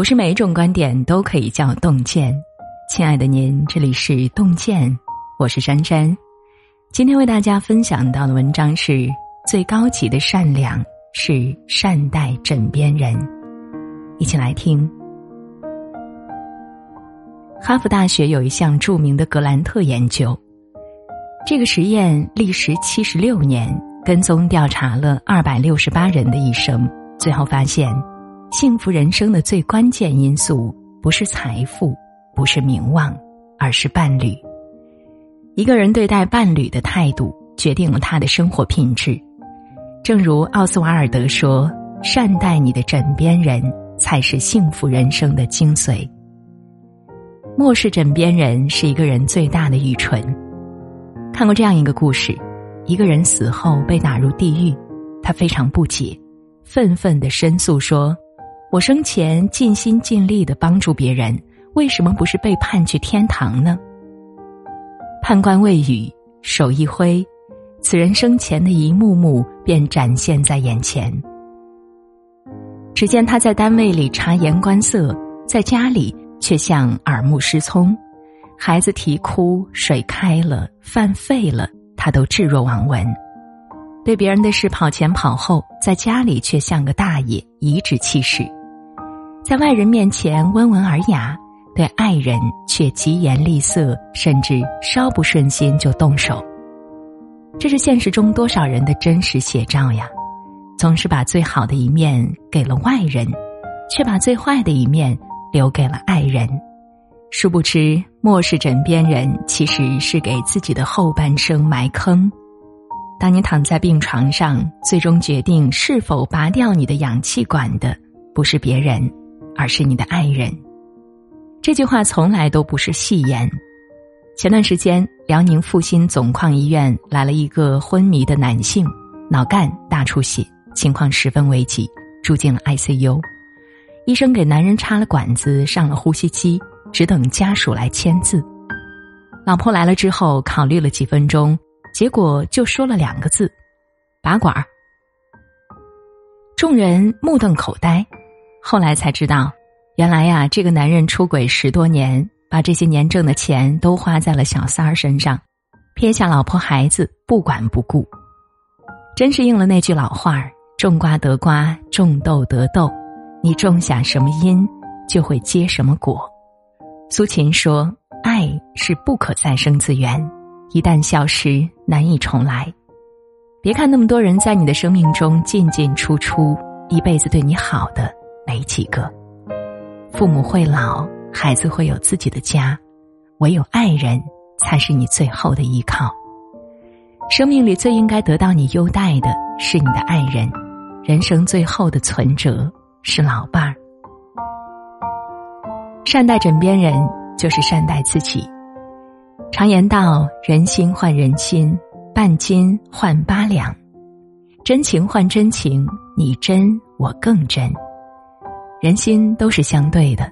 不是每一种观点都可以叫洞见。亲爱的您，这里是洞见，我是珊珊。今天为大家分享到的文章是：最高级的善良是善待枕边人。一起来听。哈佛大学有一项著名的格兰特研究，这个实验历时七十六年，跟踪调查了二百六十八人的一生，最后发现。幸福人生的最关键因素不是财富，不是名望，而是伴侣。一个人对待伴侣的态度，决定了他的生活品质。正如奥斯瓦尔德说：“善待你的枕边人，才是幸福人生的精髓。”漠视枕边人是一个人最大的愚蠢。看过这样一个故事：一个人死后被打入地狱，他非常不解，愤愤的申诉说。我生前尽心尽力的帮助别人，为什么不是被判去天堂呢？判官未语，手一挥，此人生前的一幕幕便展现在眼前。只见他在单位里察言观色，在家里却像耳目失聪，孩子啼哭，水开了，饭废了，他都置若罔闻；对别人的事跑前跑后，在家里却像个大爷，颐指气使。在外人面前温文尔雅，对爱人却疾言厉色，甚至稍不顺心就动手。这是现实中多少人的真实写照呀！总是把最好的一面给了外人，却把最坏的一面留给了爱人。殊不知，漠视枕边人，其实是给自己的后半生埋坑。当你躺在病床上，最终决定是否拔掉你的氧气管的，不是别人。而是你的爱人，这句话从来都不是戏言。前段时间，辽宁阜新总矿医院来了一个昏迷的男性，脑干大出血，情况十分危急，住进了 ICU。医生给男人插了管子，上了呼吸机，只等家属来签字。老婆来了之后，考虑了几分钟，结果就说了两个字：“拔管儿。”众人目瞪口呆。后来才知道，原来呀，这个男人出轨十多年，把这些年挣的钱都花在了小三儿身上，撇下老婆孩子不管不顾。真是应了那句老话儿：“种瓜得瓜，种豆得豆，你种下什么因，就会结什么果。”苏秦说：“爱是不可再生资源，一旦消失，难以重来。”别看那么多人在你的生命中进进出出，一辈子对你好的。没几个，父母会老，孩子会有自己的家，唯有爱人才是你最后的依靠。生命里最应该得到你优待的是你的爱人，人生最后的存折是老伴儿。善待枕边人，就是善待自己。常言道：人心换人心，半斤换八两，真情换真情，你真我更真。人心都是相对的，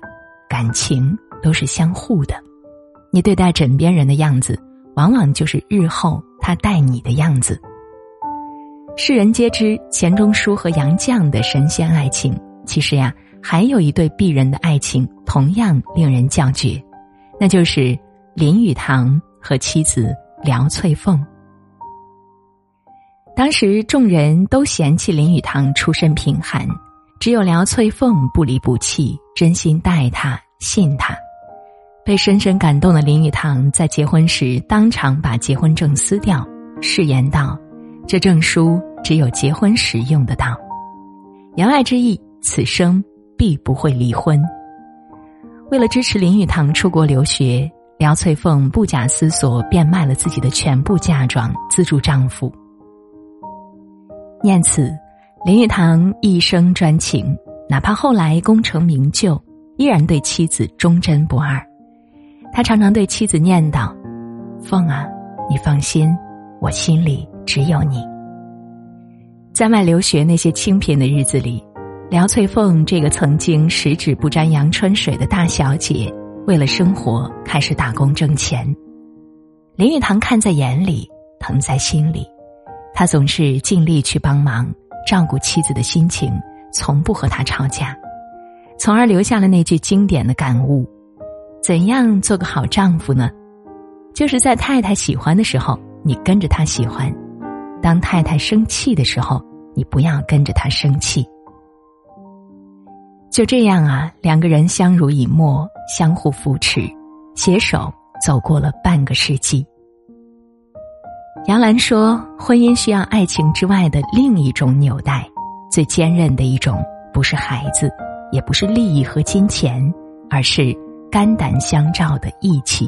感情都是相互的。你对待枕边人的样子，往往就是日后他待你的样子。世人皆知钱钟书和杨绛的神仙爱情，其实呀，还有一对璧人的爱情同样令人叫绝，那就是林语堂和妻子梁翠凤。当时众人都嫌弃林语堂出身贫寒。只有梁翠凤不离不弃，真心待他，信他。被深深感动的林语堂在结婚时当场把结婚证撕掉，誓言道：“这证书只有结婚时用得到。”言外之意，此生必不会离婚。为了支持林语堂出国留学，梁翠凤不假思索变卖了自己的全部嫁妆资助丈夫。念此。林语堂一生专情，哪怕后来功成名就，依然对妻子忠贞不二。他常常对妻子念叨：“凤啊，你放心，我心里只有你。”在外留学那些清贫的日子里，梁翠凤这个曾经十指不沾阳春水的大小姐，为了生活开始打工挣钱。林语堂看在眼里，疼在心里，他总是尽力去帮忙。照顾妻子的心情，从不和他吵架。从而留下了那句经典的感悟：怎样做个好丈夫呢？就是在太太喜欢的时候，你跟着她喜欢；当太太生气的时候，你不要跟着她生气。就这样啊，两个人相濡以沫，相互扶持，携手走过了半个世纪。杨澜说：“婚姻需要爱情之外的另一种纽带，最坚韧的一种，不是孩子，也不是利益和金钱，而是肝胆相照的义气。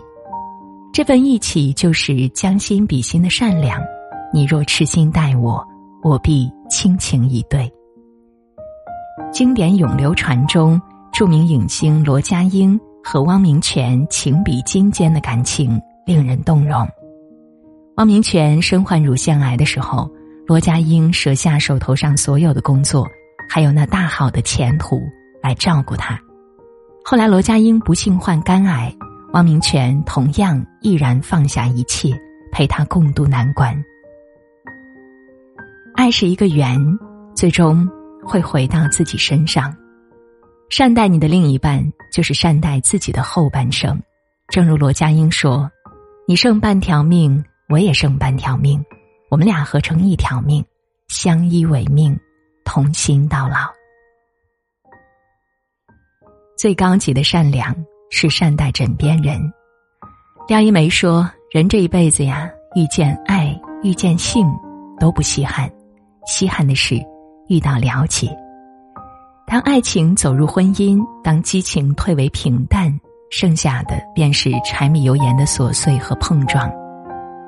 这份义气就是将心比心的善良。你若痴心待我，我必倾情以对。”经典永流传中，著名影星罗家英和汪明荃情比金坚的感情令人动容。汪明荃身患乳腺癌的时候，罗家英舍下手头上所有的工作，还有那大好的前途来照顾他。后来罗家英不幸患肝癌，汪明荃同样毅然放下一切，陪他共度难关。爱是一个圆，最终会回到自己身上。善待你的另一半，就是善待自己的后半生。正如罗家英说：“你剩半条命。”我也剩半条命，我们俩合成一条命，相依为命，同心到老。最高级的善良是善待枕边人。廖一梅说：“人这一辈子呀，遇见爱、遇见性都不稀罕，稀罕的是遇到了解。当爱情走入婚姻，当激情退为平淡，剩下的便是柴米油盐的琐碎和碰撞。”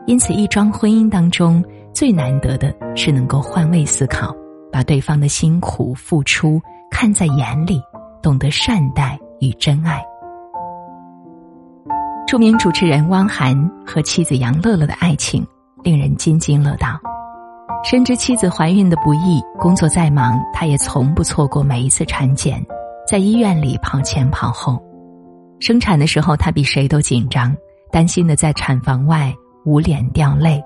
因此，一桩婚姻当中最难得的是能够换位思考，把对方的辛苦付出看在眼里，懂得善待与真爱。著名主持人汪涵和妻子杨乐乐的爱情令人津津乐道。深知妻子怀孕的不易，工作再忙，他也从不错过每一次产检，在医院里跑前跑后。生产的时候，他比谁都紧张，担心的在产房外。捂脸掉泪，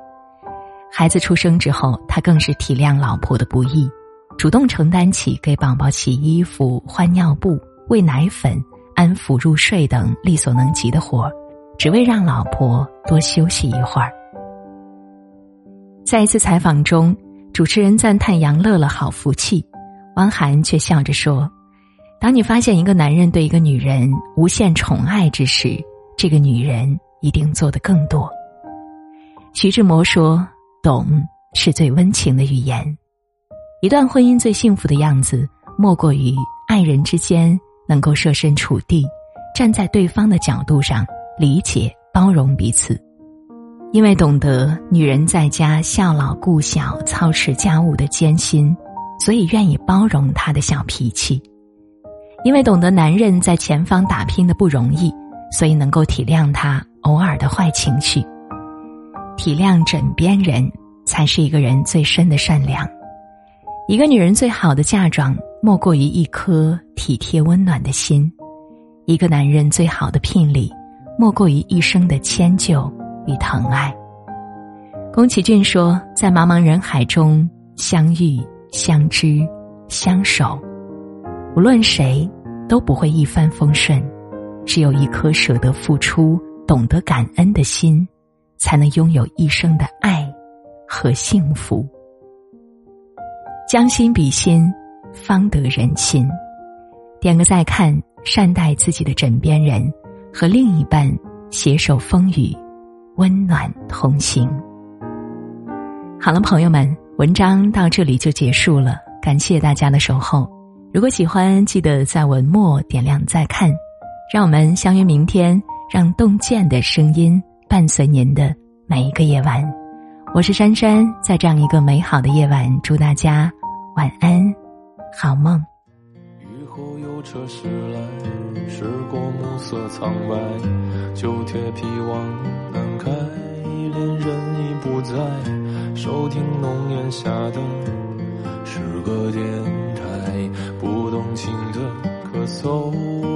孩子出生之后，他更是体谅老婆的不易，主动承担起给宝宝洗衣服、换尿布、喂奶粉、安抚入睡等力所能及的活儿，只为让老婆多休息一会儿。在一次采访中，主持人赞叹杨乐乐好福气，汪涵却笑着说：“当你发现一个男人对一个女人无限宠爱之时，这个女人一定做得更多。”徐志摩说：“懂是最温情的语言。一段婚姻最幸福的样子，莫过于爱人之间能够设身处地，站在对方的角度上理解、包容彼此。因为懂得女人在家孝老顾小、操持家务的艰辛，所以愿意包容她的小脾气；因为懂得男人在前方打拼的不容易，所以能够体谅他偶尔的坏情绪。”体谅枕边人，才是一个人最深的善良。一个女人最好的嫁妆，莫过于一颗体贴温暖的心；一个男人最好的聘礼，莫过于一生的迁就与疼爱。宫崎骏说：“在茫茫人海中相遇、相知、相守，无论谁都不会一帆风顺，只有一颗舍得付出、懂得感恩的心。”才能拥有一生的爱和幸福。将心比心，方得人心。点个再看，善待自己的枕边人，和另一半携手风雨，温暖同行。好了，朋友们，文章到这里就结束了。感谢大家的守候。如果喜欢，记得在文末点亮再看。让我们相约明天，让洞见的声音。伴随您的每一个夜晚，我是珊珊，在这样一个美好的夜晚，祝大家晚安，好梦。雨后有车驶来，驶过暮色苍白，旧铁皮往南开，恋人已不在，收听浓烟下的诗歌电台，不动情的咳嗽，